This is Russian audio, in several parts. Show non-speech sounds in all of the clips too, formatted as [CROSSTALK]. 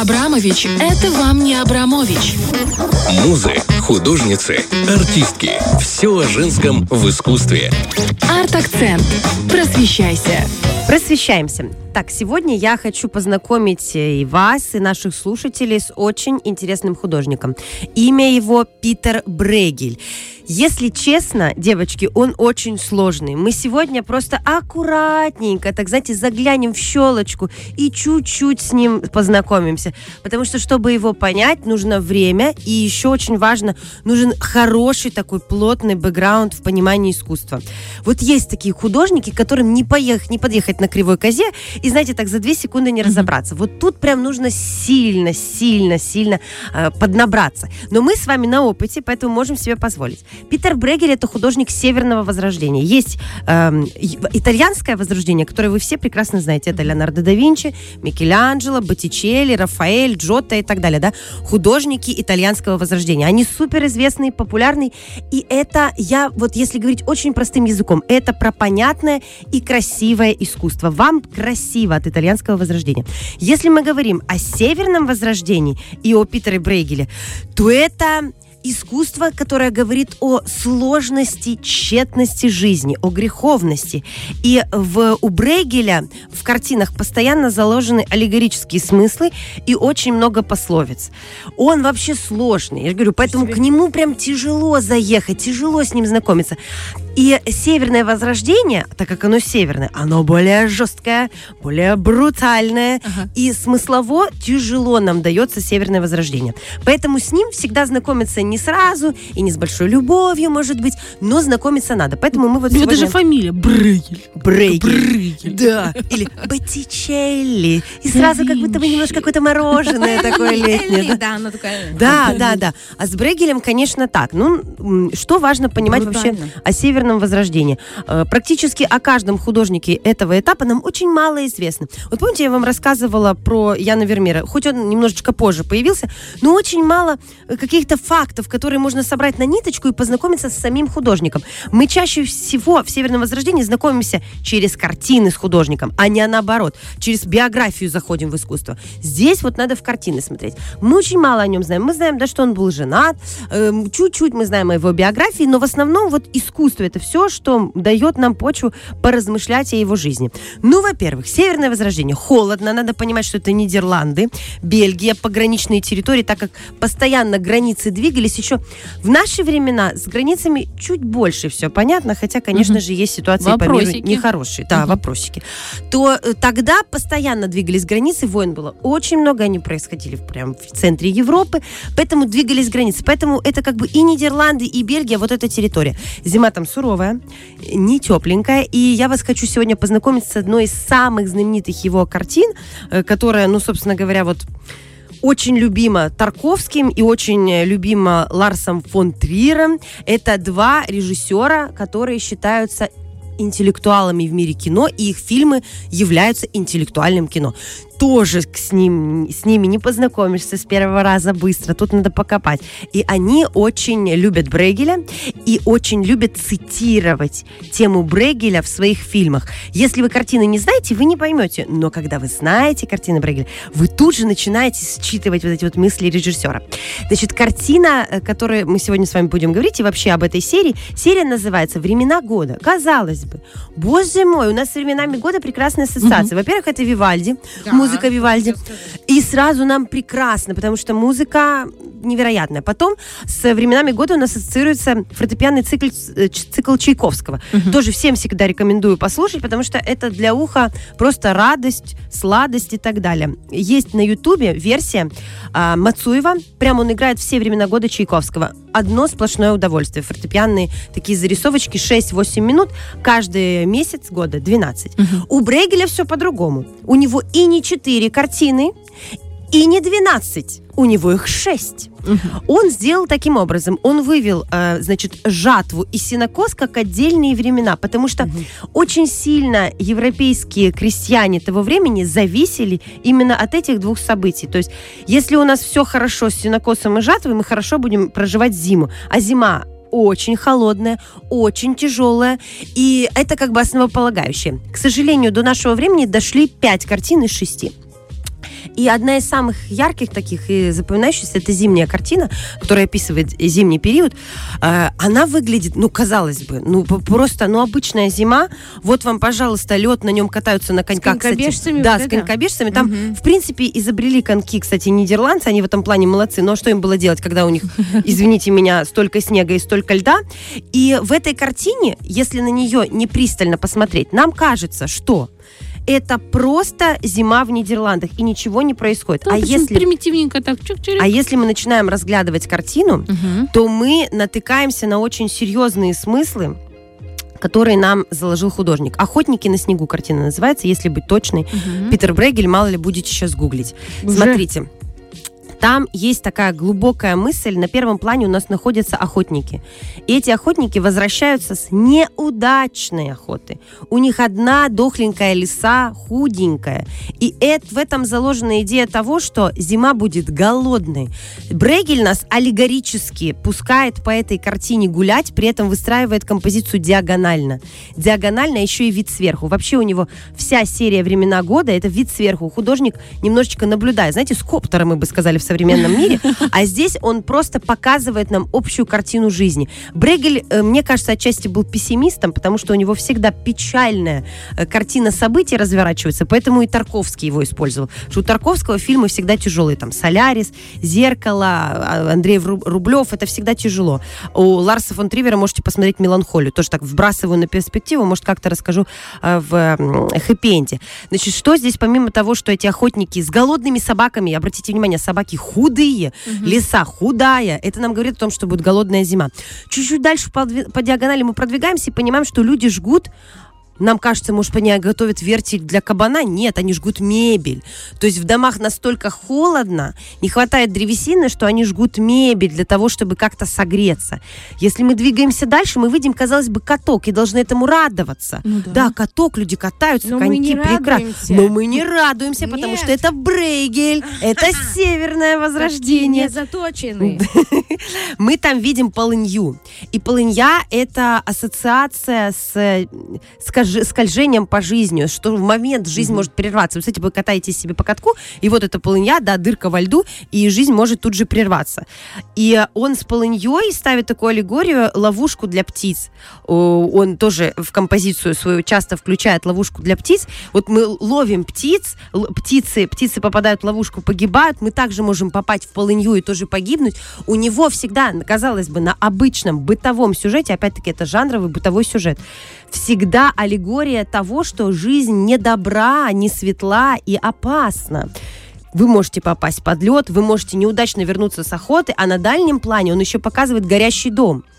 Абрамович – это вам не Абрамович. Музы, художницы, артистки. Все о женском в искусстве. Арт-акцент. Просвещайся. Просвещаемся. Так, сегодня я хочу познакомить и вас, и наших слушателей с очень интересным художником. Имя его Питер Брегель. Если честно, девочки, он очень сложный. Мы сегодня просто аккуратненько, так знаете, заглянем в щелочку и чуть-чуть с ним познакомимся. Потому что, чтобы его понять, нужно время, и еще очень важно, нужен хороший такой плотный бэкграунд в понимании искусства. Вот есть такие художники, которым не поехать, не подъехать на кривой козе, и, знаете, так за две секунды не разобраться. Вот тут прям нужно сильно, сильно, сильно э, поднабраться. Но мы с вами на опыте, поэтому можем себе позволить. Питер Брегель это художник Северного Возрождения. Есть э, итальянское Возрождение, которое вы все прекрасно знаете. Это Леонардо да Винчи, Микеланджело, Боттичелли, Рафаэль, Джотто и так далее. Да? Художники итальянского Возрождения. Они суперизвестные, популярные. И это, я вот если говорить очень простым языком, это про понятное и красивое искусство. Вам красиво от итальянского Возрождения. Если мы говорим о Северном Возрождении и о Питере Брейгеле, то это искусство, которое говорит о сложности, тщетности жизни, о греховности. И в, у Брейгеля в картинах постоянно заложены аллегорические смыслы и очень много пословиц. Он вообще сложный. Я говорю, поэтому к нему прям тяжело заехать, тяжело с ним знакомиться. И северное возрождение, так как оно северное, оно более жесткое, более брутальное. Ага. И смыслово тяжело нам дается северное возрождение. Поэтому с ним всегда знакомиться не сразу и не с большой любовью, может быть, но знакомиться надо. Поэтому мы вот сегодня... даже фамилия Брейгель. Брейгель. Брейгель. Да. Или Боттичелли. И сразу как будто бы немножко какое-то мороженое [LAUGHS] такое летнее. Да, оно такое. Да, да, да. А с Брейгелем, конечно, так. Ну, что важно понимать вообще о северном модерном возрождении. Э, практически о каждом художнике этого этапа нам очень мало известно. Вот помните, я вам рассказывала про Яна Вермеера, хоть он немножечко позже появился, но очень мало э, каких-то фактов, которые можно собрать на ниточку и познакомиться с самим художником. Мы чаще всего в Северном Возрождении знакомимся через картины с художником, а не наоборот. Через биографию заходим в искусство. Здесь вот надо в картины смотреть. Мы очень мало о нем знаем. Мы знаем, да, что он был женат, эм, чуть-чуть мы знаем о его биографии, но в основном вот искусство это все, что дает нам почву поразмышлять о его жизни. Ну, во-первых, Северное Возрождение. Холодно, надо понимать, что это Нидерланды, Бельгия, пограничные территории, так как постоянно границы двигались. Еще в наши времена с границами чуть больше все понятно, хотя, конечно угу. же, есть ситуации вопросики. по миру нехорошие. Да, угу. вопросики. То э, тогда постоянно двигались границы, войн было очень много, они происходили прямо в центре Европы, поэтому двигались границы. Поэтому это как бы и Нидерланды, и Бельгия, вот эта территория. Зима там суровая, не тепленькая. И я вас хочу сегодня познакомить с одной из самых знаменитых его картин, э, которая, ну, собственно говоря, вот очень любима Тарковским и очень любима Ларсом фон Триером. Это два режиссера, которые считаются интеллектуалами в мире кино, и их фильмы являются интеллектуальным кино тоже с, ним, с ними не познакомишься с первого раза быстро. Тут надо покопать. И они очень любят Брейгеля и очень любят цитировать тему Брейгеля в своих фильмах. Если вы картины не знаете, вы не поймете. Но когда вы знаете картины Брейгеля, вы тут же начинаете считывать вот эти вот мысли режиссера. Значит, картина, о э, которой мы сегодня с вами будем говорить, и вообще об этой серии, серия называется «Времена года». Казалось бы, боже мой, у нас с временами года прекрасная ассоциация. Угу. Во-первых, это Вивальди, да музыка Вивальди. И сразу нам прекрасно, потому что музыка невероятная. Потом с временами года у нас ассоциируется фортепианный цикл, э, цикл Чайковского. Угу. Тоже всем всегда рекомендую послушать, потому что это для уха просто радость, сладость и так далее. Есть на Ютубе версия а, Мацуева. Прямо он играет все времена года Чайковского. Одно сплошное удовольствие. Фортепианные такие зарисовочки 6-8 минут. Каждый месяц года 12. Угу. У Брейгеля все по-другому. У него и не 4 картины, и не 12, у него их 6. Угу. Он сделал таким образом, он вывел, э, значит, жатву и синокос как отдельные времена, потому что угу. очень сильно европейские крестьяне того времени зависели именно от этих двух событий. То есть, если у нас все хорошо с синокосом и жатвой, мы хорошо будем проживать зиму, а зима очень холодная, очень тяжелая, и это как бы основополагающее. К сожалению, до нашего времени дошли пять картин из шести. И одна из самых ярких таких и запоминающихся это зимняя картина, которая описывает зимний период. Э, она выглядит, ну, казалось бы, ну, просто, ну, обычная зима. Вот вам, пожалуйста, лед, на нем катаются на коньках. С конькобежцами? Да, с конькобежцами. Там, угу. в принципе, изобрели коньки, кстати, нидерландцы, они в этом плане молодцы. Но что им было делать, когда у них, [LAUGHS] извините меня, столько снега и столько льда? И в этой картине, если на нее не пристально посмотреть, нам кажется, что это просто зима в Нидерландах, и ничего не происходит. Ну, а если примитивненько так чук А если мы начинаем разглядывать картину, угу. то мы натыкаемся на очень серьезные смыслы, которые нам заложил художник. «Охотники на снегу» картина называется, если быть точной. Угу. Питер Брегель, мало ли будете сейчас гуглить. Уже? Смотрите. Там есть такая глубокая мысль. На первом плане у нас находятся охотники. И эти охотники возвращаются с неудачной охоты. У них одна дохленькая лиса, худенькая. И это, в этом заложена идея того, что зима будет голодной. Брегель нас аллегорически пускает по этой картине гулять, при этом выстраивает композицию диагонально. Диагонально еще и вид сверху. Вообще у него вся серия «Времена года» — это вид сверху. Художник немножечко наблюдает. Знаете, с коптера, мы бы сказали в современном мире, [LAUGHS] а здесь он просто показывает нам общую картину жизни. Брегель, э, мне кажется, отчасти был пессимистом, потому что у него всегда печальная э, картина событий разворачивается, поэтому и Тарковский его использовал. Что у Тарковского фильмы всегда тяжелые, там «Солярис», «Зеркало», а, Андрей Рублев, это всегда тяжело. У Ларса фон Тривера можете посмотреть «Меланхолию», тоже так вбрасываю на перспективу, может, как-то расскажу э, в хэппи-энде. Значит, что здесь, помимо того, что эти охотники с голодными собаками, обратите внимание, собаки худые, угу. леса худая. Это нам говорит о том, что будет голодная зима. Чуть-чуть дальше по, по диагонали мы продвигаемся и понимаем, что люди жгут нам кажется, может, они готовят вертель для кабана. Нет, они жгут мебель. То есть в домах настолько холодно, не хватает древесины, что они жгут мебель для того, чтобы как-то согреться. Если мы двигаемся дальше, мы видим, казалось бы, каток и должны этому радоваться. Ну, да. да, каток, люди катаются, Но коньки прекрасно. Но мы не радуемся, Нет. потому что это Брейгель, это северное возрождение. заточены. [LAUGHS] Мы там видим полынью. И полынья — это ассоциация с, скажем, скольжением по жизни, что в момент жизнь mm-hmm. может прерваться. Вы, кстати, вы катаетесь себе по катку, и вот эта полынья, да, дырка во льду, и жизнь может тут же прерваться. И он с полыньей ставит такую аллегорию ловушку для птиц. Он тоже в композицию свою часто включает ловушку для птиц. Вот мы ловим птиц, птицы, птицы попадают в ловушку, погибают, мы также можем попасть в полынью и тоже погибнуть. У него всегда, казалось бы, на обычном бытовом сюжете, опять-таки это жанровый бытовой сюжет, всегда аллегория того, что жизнь не добра, не светла и опасна. Вы можете попасть под лед, вы можете неудачно вернуться с охоты, а на дальнем плане он еще показывает горящий дом –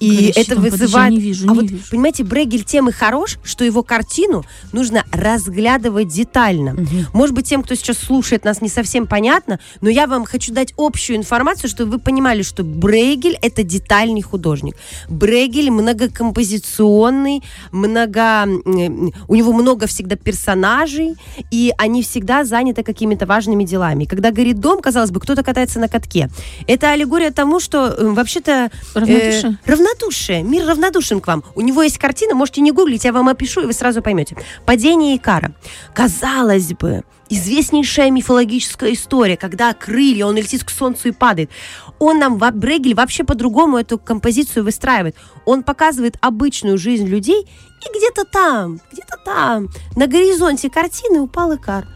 и Горящий это вызывает... Не вижу, а не вот, вижу. понимаете, Брегель тем и хорош, что его картину нужно разглядывать детально. Угу. Может быть, тем, кто сейчас слушает нас, не совсем понятно, но я вам хочу дать общую информацию, чтобы вы понимали, что Брегель — это детальный художник. Брегель многокомпозиционный, много... у него много всегда персонажей, и они всегда заняты какими-то важными делами. когда горит дом, казалось бы, кто-то катается на катке. Это аллегория тому, что э, вообще-то... Равнодушие? Э, равнодушие. Мир равнодушен к вам. У него есть картина, можете не гуглить, я вам опишу, и вы сразу поймете. Падение Икара. Казалось бы, известнейшая мифологическая история, когда крылья, он летит к солнцу и падает. Он нам, Брегель, вообще по-другому эту композицию выстраивает. Он показывает обычную жизнь людей, и где-то там, где-то там, на горизонте картины упал Икар.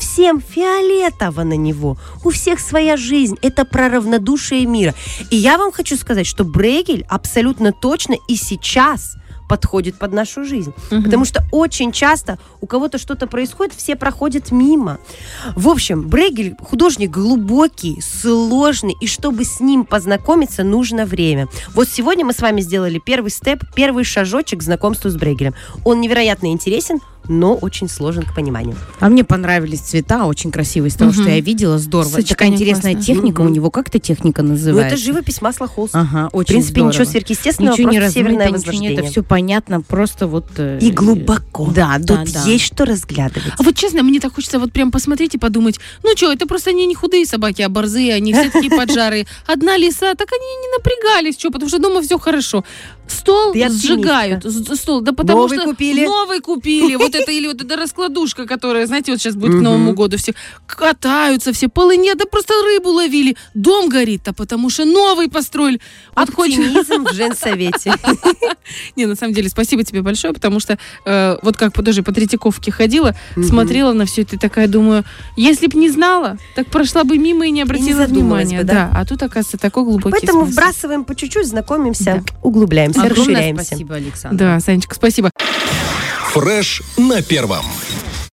Всем фиолетово на него. У всех своя жизнь. Это про равнодушие мира. И я вам хочу сказать, что Брейгель абсолютно точно и сейчас подходит под нашу жизнь. Угу. Потому что очень часто у кого-то что-то происходит, все проходят мимо. В общем, Брейгель художник глубокий, сложный, и чтобы с ним познакомиться, нужно время. Вот сегодня мы с вами сделали первый степ, первый шажочек к знакомству с Брейгелем. Он невероятно интересен, но очень сложен к пониманию. А мне понравились цвета, очень красивые, из того, угу. что я видела, здорово. Сочетание Такая интересная классно. техника, угу. у него как эта техника называется? Ну, это живопись масла холст. Ага, очень В принципе, здорово. ничего сверхъестественного, ничего не северное размыто, возрождение. это все понятно, просто вот... Э, и глубоко. Да, да, Тут да. есть что разглядывать. А вот честно, мне так хочется вот прям посмотреть и подумать, ну что, это просто они не худые собаки, а борзые, они все такие [LAUGHS] поджарые. Одна лиса, так они не напрягались, что, потому что дома все хорошо. Стол сжигают. Стол, да потому новый что купили. новый купили. Вот это или вот эта раскладушка, которая, знаете, вот сейчас будет к Новому году все катаются, все полы нет, да просто рыбу ловили. Дом горит, а потому что новый построили. Оптимизм в женсовете. [LAUGHS] Не, на самом деле, спасибо тебе большое, потому что э, вот как даже по Третьяковке ходила, смотрела на все это и такая думаю, если б не знала, так прошла бы мимо и не обратила внимания. Да, а тут, оказывается, такой глубокий Поэтому вбрасываем по чуть-чуть, знакомимся, углубляемся, расширяемся. Спасибо, Александр. Да, Санечка, спасибо. Фреш на первом.